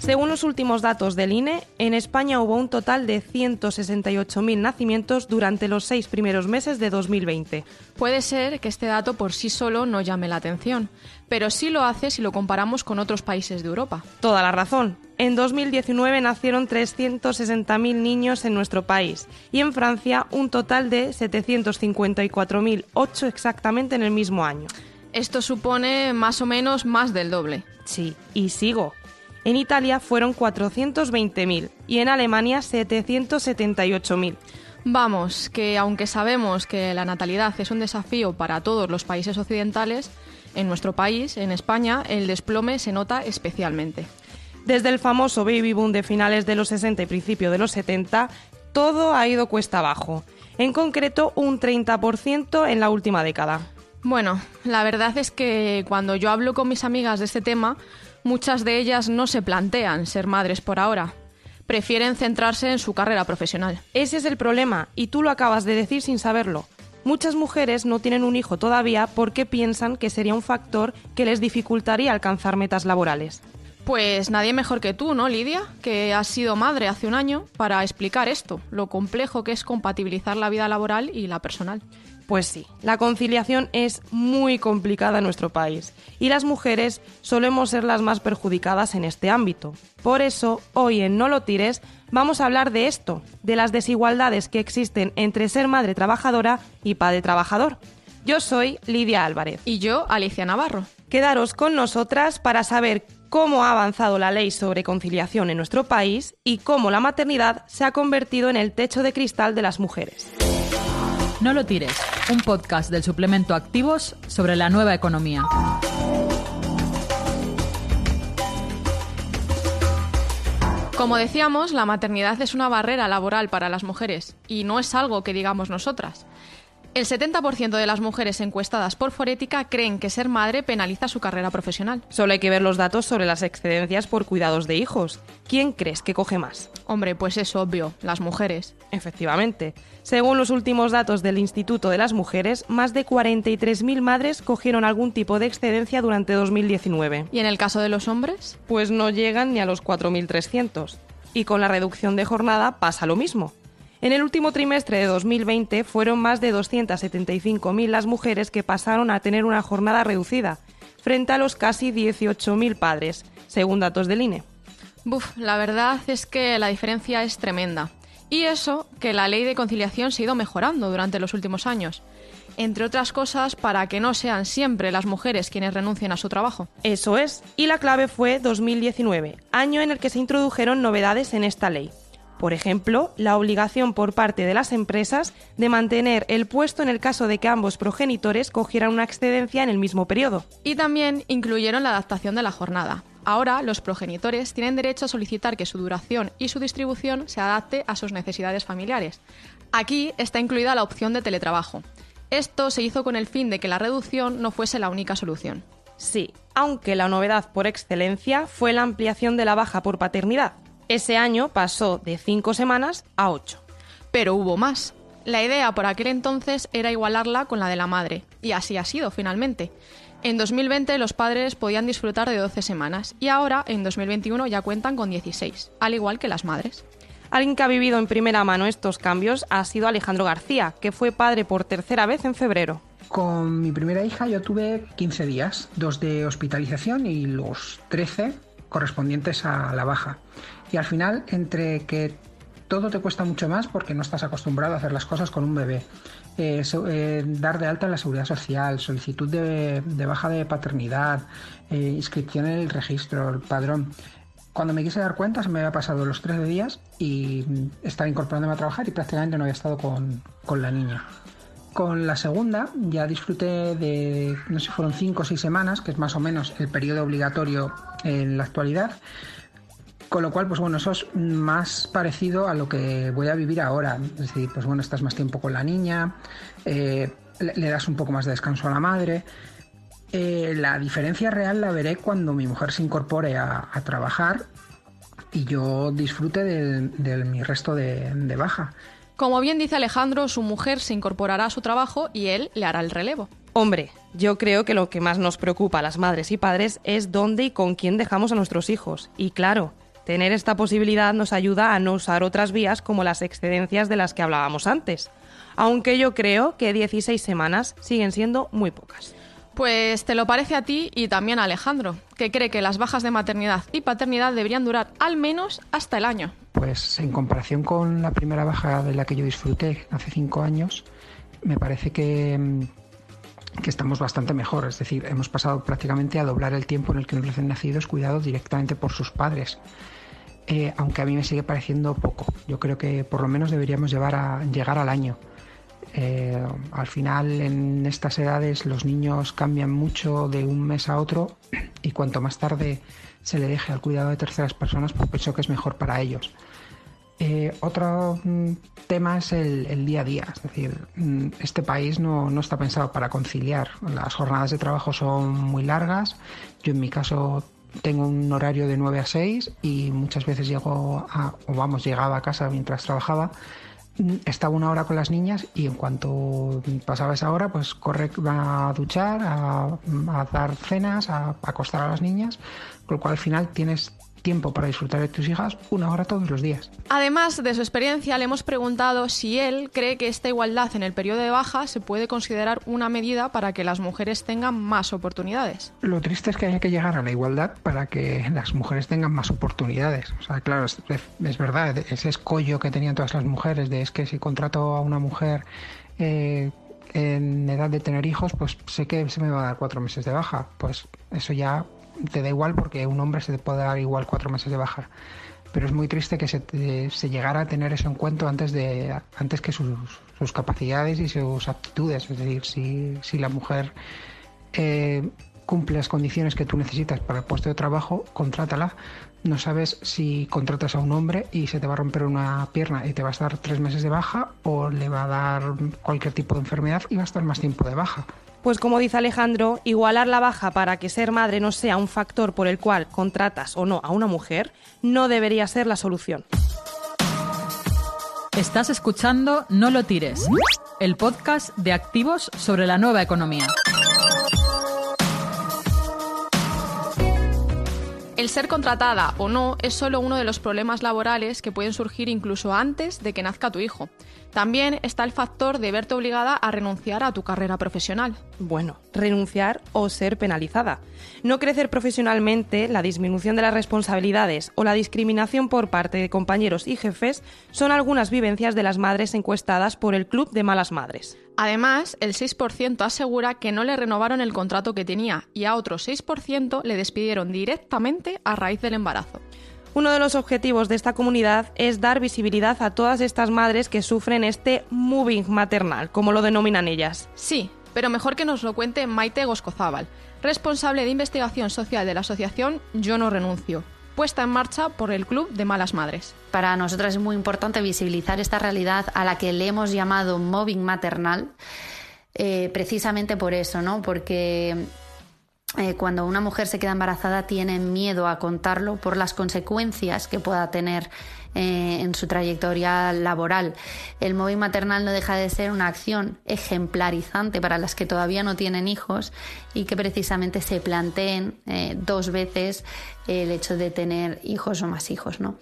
Según los últimos datos del INE, en España hubo un total de 168.000 nacimientos durante los seis primeros meses de 2020. Puede ser que este dato por sí solo no llame la atención, pero sí lo hace si lo comparamos con otros países de Europa. Toda la razón. En 2019 nacieron 360.000 niños en nuestro país y en Francia un total de 754.008 exactamente en el mismo año. Esto supone más o menos más del doble. Sí, y sigo. En Italia fueron 420.000 y en Alemania 778.000. Vamos, que aunque sabemos que la natalidad es un desafío para todos los países occidentales, en nuestro país, en España, el desplome se nota especialmente. Desde el famoso baby boom de finales de los 60 y principio de los 70, todo ha ido cuesta abajo. En concreto, un 30% en la última década. Bueno, la verdad es que cuando yo hablo con mis amigas de este tema, muchas de ellas no se plantean ser madres por ahora. Prefieren centrarse en su carrera profesional. Ese es el problema, y tú lo acabas de decir sin saberlo. Muchas mujeres no tienen un hijo todavía porque piensan que sería un factor que les dificultaría alcanzar metas laborales. Pues nadie mejor que tú, ¿no, Lidia? Que has sido madre hace un año para explicar esto, lo complejo que es compatibilizar la vida laboral y la personal. Pues sí, la conciliación es muy complicada en nuestro país y las mujeres solemos ser las más perjudicadas en este ámbito. Por eso, hoy en No lo tires vamos a hablar de esto, de las desigualdades que existen entre ser madre trabajadora y padre trabajador. Yo soy Lidia Álvarez. Y yo, Alicia Navarro. Quedaros con nosotras para saber cómo ha avanzado la ley sobre conciliación en nuestro país y cómo la maternidad se ha convertido en el techo de cristal de las mujeres. No lo tires, un podcast del suplemento Activos sobre la nueva economía. Como decíamos, la maternidad es una barrera laboral para las mujeres y no es algo que digamos nosotras. El 70% de las mujeres encuestadas por Forética creen que ser madre penaliza su carrera profesional. Solo hay que ver los datos sobre las excedencias por cuidados de hijos. ¿Quién crees que coge más? Hombre, pues es obvio, las mujeres. Efectivamente. Según los últimos datos del Instituto de las Mujeres, más de 43.000 madres cogieron algún tipo de excedencia durante 2019. ¿Y en el caso de los hombres? Pues no llegan ni a los 4.300. Y con la reducción de jornada pasa lo mismo. En el último trimestre de 2020 fueron más de 275.000 las mujeres que pasaron a tener una jornada reducida, frente a los casi 18.000 padres, según datos del INE. Buf, la verdad es que la diferencia es tremenda. Y eso que la ley de conciliación se ha ido mejorando durante los últimos años. Entre otras cosas, para que no sean siempre las mujeres quienes renuncien a su trabajo. Eso es. Y la clave fue 2019, año en el que se introdujeron novedades en esta ley. Por ejemplo, la obligación por parte de las empresas de mantener el puesto en el caso de que ambos progenitores cogieran una excedencia en el mismo periodo. Y también incluyeron la adaptación de la jornada. Ahora los progenitores tienen derecho a solicitar que su duración y su distribución se adapte a sus necesidades familiares. Aquí está incluida la opción de teletrabajo. Esto se hizo con el fin de que la reducción no fuese la única solución. Sí, aunque la novedad por excelencia fue la ampliación de la baja por paternidad, ese año pasó de cinco semanas a ocho. Pero hubo más. La idea por aquel entonces era igualarla con la de la madre, y así ha sido finalmente. En 2020 los padres podían disfrutar de 12 semanas y ahora en 2021 ya cuentan con 16, al igual que las madres. Alguien que ha vivido en primera mano estos cambios ha sido Alejandro García, que fue padre por tercera vez en febrero. Con mi primera hija yo tuve 15 días, dos de hospitalización y los 13 correspondientes a la baja. Y al final, entre que todo te cuesta mucho más porque no estás acostumbrado a hacer las cosas con un bebé, eh, eh, dar de alta en la seguridad social, solicitud de, baja de paternidad, eh, inscripción en el registro, el padrón. Cuando me quise dar cuenta se me había pasado los 13 días y estaba incorporándome a trabajar y prácticamente no había estado con, con la niña. Con la segunda ya disfruté de, no sé, fueron 5 o 6 semanas, que es más o menos el periodo obligatorio en la actualidad. Con lo cual, pues bueno, eso es más parecido a lo que voy a vivir ahora. Es decir, pues bueno, estás más tiempo con la niña, eh, le, das un poco más de descanso a la madre. Eh, la diferencia real la veré cuando mi mujer se incorpore a, trabajar y yo disfrute de, mi resto de, de baja. Como bien dice Alejandro, su mujer se incorporará a su trabajo y él le hará el relevo. Hombre, yo creo que lo que más nos preocupa a las madres y padres es dónde y con quién dejamos a nuestros hijos. Y claro, Tener esta posibilidad nos ayuda a no usar otras vías como las excedencias de las que hablábamos antes, aunque yo creo que 16 semanas siguen siendo muy pocas. Pues te lo parece a ti y también a Alejandro, que cree que las bajas de maternidad y paternidad deberían durar al menos hasta el año. Pues en comparación con la primera baja de la que yo disfruté hace cinco años, me parece que, mm, que estamos bastante mejor. Es decir, hemos pasado prácticamente a doblar el tiempo en el que los recién nacidos cuidados directamente por sus padres. Eh, aunque a mí me sigue pareciendo poco. Yo creo que por lo menos deberíamos llevar a, llegar al año. Eh, al final en estas edades los niños cambian mucho de un mes a otro y cuanto más tarde se le deje al cuidado de terceras personas, pues pienso que es mejor para ellos. Eh, otro mm, tema es el, día a día, es decir, mm, este país no, no, está pensado para conciliar. Las jornadas de trabajo son muy largas. Yo en mi caso tengo un horario de 9 a 6 y muchas veces llego vamos, llegaba a casa mientras trabajaba estaba una hora con las niñas y en cuanto pasaba esa hora, pues corre a duchar, a, dar cenas, a, a, acostar a las niñas, con lo cual al final tienes tiempo para disfrutar de tus hijas una hora todos los días. Además de su experiencia, le hemos preguntado si él cree que esta igualdad en el periodo de baja se puede considerar una medida para que las mujeres tengan más oportunidades. Lo triste es que haya que llegar a la igualdad para que las mujeres tengan más oportunidades. O sea, claro, es, es verdad, ese escollo que tenían todas las mujeres de es que si contrato a una mujer eh, en edad de tener hijos, pues sé que se me va a dar cuatro meses de baja. Pues eso ya te da igual porque un hombre se te puede dar igual cuatro meses de baja. Pero es muy triste que se, llegara a tener eso en cuenta antes, de, antes que sus, sus, capacidades y sus aptitudes. Es decir, si, si la mujer eh, cumple las condiciones que tú necesitas para el puesto de trabajo, contrátala. No sabes si contratas a un hombre y se te va a romper una pierna y te va a estar tres meses de baja o le va a dar cualquier tipo de enfermedad y va a estar más tiempo de baja. Pues como dice Alejandro, igualar la baja para que ser madre no sea un factor por el cual contratas o no a una mujer no debería ser la solución. Estás escuchando No lo tires, el podcast de activos sobre la nueva economía. El ser contratada o no es solo uno de los problemas laborales que pueden surgir incluso antes de que nazca tu hijo. También está el factor de verte obligada a renunciar a tu carrera profesional. Bueno, renunciar o ser penalizada. No crecer profesionalmente, la disminución de las responsabilidades o la discriminación por parte de compañeros y jefes son algunas vivencias de las madres encuestadas por el Club de Malas Madres. Además, el 6% asegura que no le renovaron el contrato que tenía y a otro 6% le despidieron directamente a raíz del embarazo. Uno de los objetivos de esta comunidad es dar visibilidad a todas estas madres que sufren este moving maternal, como lo denominan ellas. Sí, pero mejor que nos lo cuente Maite Goscozábal, responsable de investigación social de la asociación Yo no renuncio puesta en marcha por el Club de Malas Madres. Para nosotras es muy importante visibilizar esta realidad a la que le hemos llamado mobbing maternal, eh, precisamente por eso, ¿no? Porque eh, cuando una mujer se queda embarazada tiene miedo a contarlo por las consecuencias que pueda tener eh, en su trayectoria laboral. El móvil maternal no deja de ser una acción ejemplarizante para las que todavía no tienen hijos y que precisamente se planteen eh, dos veces el hecho de tener hijos o más hijos. ¿no?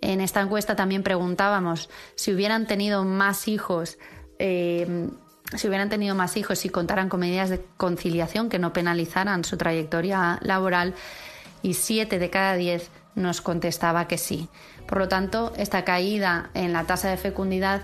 En esta encuesta también preguntábamos si hubieran tenido más hijos. Si hubieran tenido más hijos y contaran con medidas de conciliación que no penalizaran su trayectoria laboral, y siete de cada diez nos contestaba que sí. Por lo tanto, esta caída en la tasa de fecundidad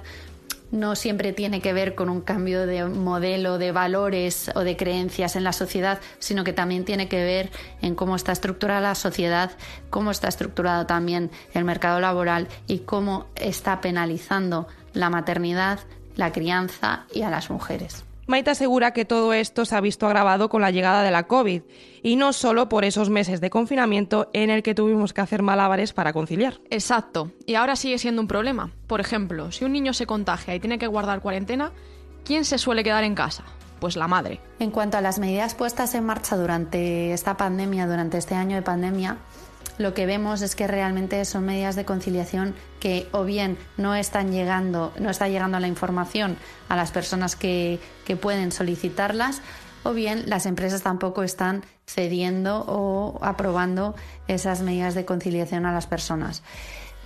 no siempre tiene que ver con un cambio de modelo de valores o de creencias en la sociedad, sino que también tiene que ver en cómo está estructurada la sociedad, cómo está estructurado también el mercado laboral y cómo está penalizando la maternidad, la crianza y a las mujeres. Maite asegura que todo esto se ha visto agravado con la llegada de la COVID y no solo por esos meses de confinamiento en el que tuvimos que hacer malabares para conciliar. Exacto, y ahora sigue siendo un problema. Por ejemplo, si un niño se contagia y tiene que guardar cuarentena, ¿quién se suele quedar en casa? Pues la madre. En cuanto a las medidas puestas en marcha durante esta pandemia, durante este año de pandemia, lo que vemos es que realmente son medidas de conciliación que o bien no están llegando, no está llegando la información a las personas que, que pueden solicitarlas, o bien las empresas tampoco están cediendo o aprobando esas medidas de conciliación a las personas.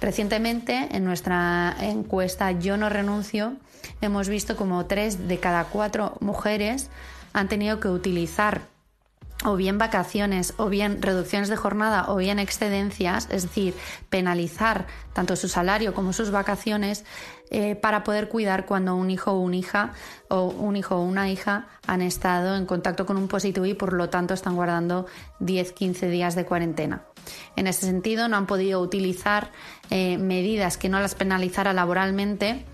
Recientemente, en nuestra encuesta Yo no renuncio, hemos visto como tres de cada cuatro mujeres han tenido que utilizar o bien vacaciones, o bien reducciones de jornada, o bien excedencias, es decir, penalizar tanto su salario como sus vacaciones eh, para poder cuidar cuando un hijo o una hija o un hijo o una hija han estado en contacto con un positivo y por lo tanto están guardando 10-15 días de cuarentena. En ese sentido, no han podido utilizar eh, medidas que no las penalizara laboralmente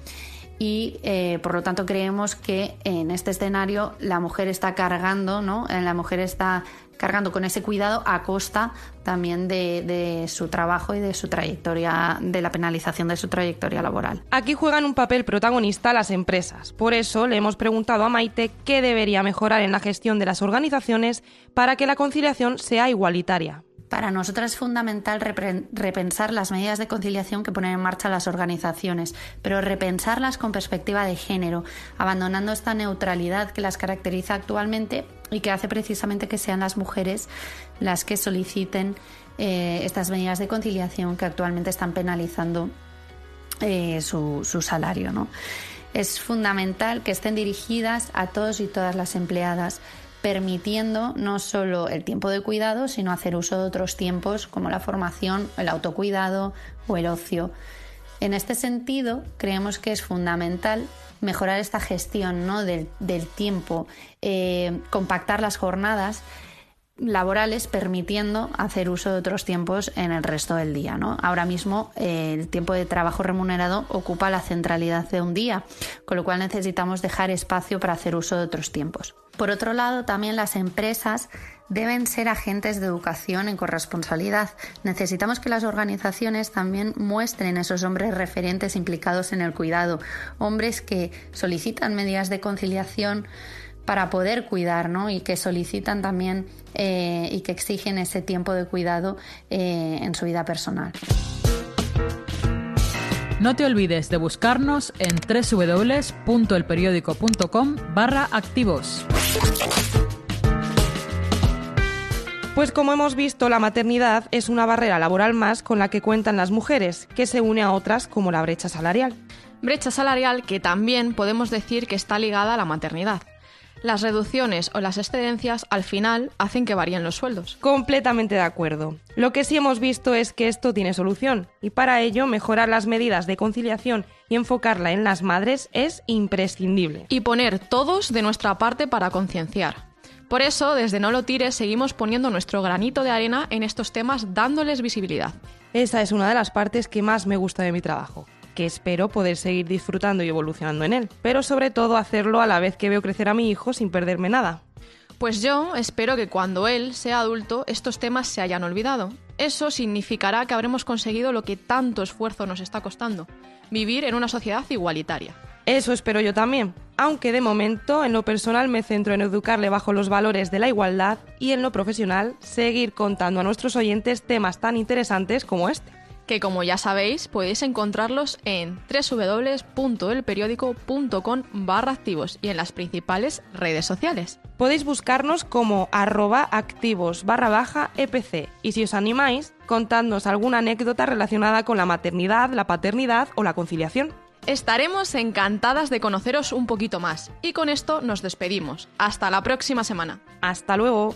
y eh, por lo tanto creemos que en este escenario la mujer está cargando, ¿no? Eh, la mujer está cargando con ese cuidado a costa también de, de, su trabajo y de su trayectoria, de la penalización de su trayectoria laboral. Aquí juegan un papel protagonista las empresas. Por eso le hemos preguntado a Maite qué debería mejorar en la gestión de las organizaciones para que la conciliación sea igualitaria. Para nosotras es fundamental repensar las medidas de conciliación que ponen en marcha las organizaciones, pero repensarlas con perspectiva de género, abandonando esta neutralidad que las caracteriza actualmente y que hace precisamente que sean las mujeres las que soliciten eh, estas medidas de conciliación que actualmente están penalizando eh, su, su, salario. ¿no? Es fundamental que estén dirigidas a todos y todas las empleadas permitiendo no solo el tiempo de cuidado, sino hacer uso de otros tiempos como la formación, el autocuidado o el ocio. En este sentido, creemos que es fundamental mejorar esta gestión ¿no? del, tiempo, eh, compactar las jornadas laborales permitiendo hacer uso de otros tiempos en el resto del día. ¿no? Ahora mismo eh, el tiempo de trabajo remunerado ocupa la centralidad de un día, con lo cual necesitamos dejar espacio para hacer uso de otros tiempos. Por otro lado, también las empresas deben ser agentes de educación en corresponsabilidad. Necesitamos que las organizaciones también muestren esos hombres referentes implicados en el cuidado, hombres que solicitan medidas de conciliación para poder cuidar, ¿no? Y que solicitan también eh, y que exigen ese tiempo de cuidado eh, en su vida personal. No te olvides de buscarnos en www.elperiódico.com barra activos. Pues como hemos visto, la maternidad es una barrera laboral más con la que cuentan las mujeres, que se une a otras como la brecha salarial. Brecha salarial que también podemos decir que está ligada a la maternidad las reducciones o las excedencias al final hacen que varíen los sueldos. Completamente de acuerdo. Lo que sí hemos visto es que esto tiene solución y para ello mejorar las medidas de conciliación y enfocarla en las madres es imprescindible. Y poner todos de nuestra parte para concienciar. Por eso, desde No lo tires, seguimos poniendo nuestro granito de arena en estos temas dándoles visibilidad. Esa es una de las partes que más me gusta de mi trabajo que espero poder seguir disfrutando y evolucionando en él, pero sobre todo hacerlo a la vez que veo crecer a mi hijo sin perderme nada. Pues yo espero que cuando él sea adulto estos temas se hayan olvidado. Eso significará que habremos conseguido lo que tanto esfuerzo nos está costando, vivir en una sociedad igualitaria. Eso espero yo también, aunque de momento en lo personal me centro en educarle bajo los valores de la igualdad y en lo profesional seguir contando a nuestros oyentes temas tan interesantes como este que como ya sabéis podéis encontrarlos en www.elperiódico.com barra activos y en las principales redes sociales. Podéis buscarnos como arroba activos barra baja EPC y si os animáis, contadnos alguna anécdota relacionada con la maternidad, la paternidad o la conciliación. Estaremos encantadas de conoceros un poquito más y con esto nos despedimos. Hasta la próxima semana. Hasta luego.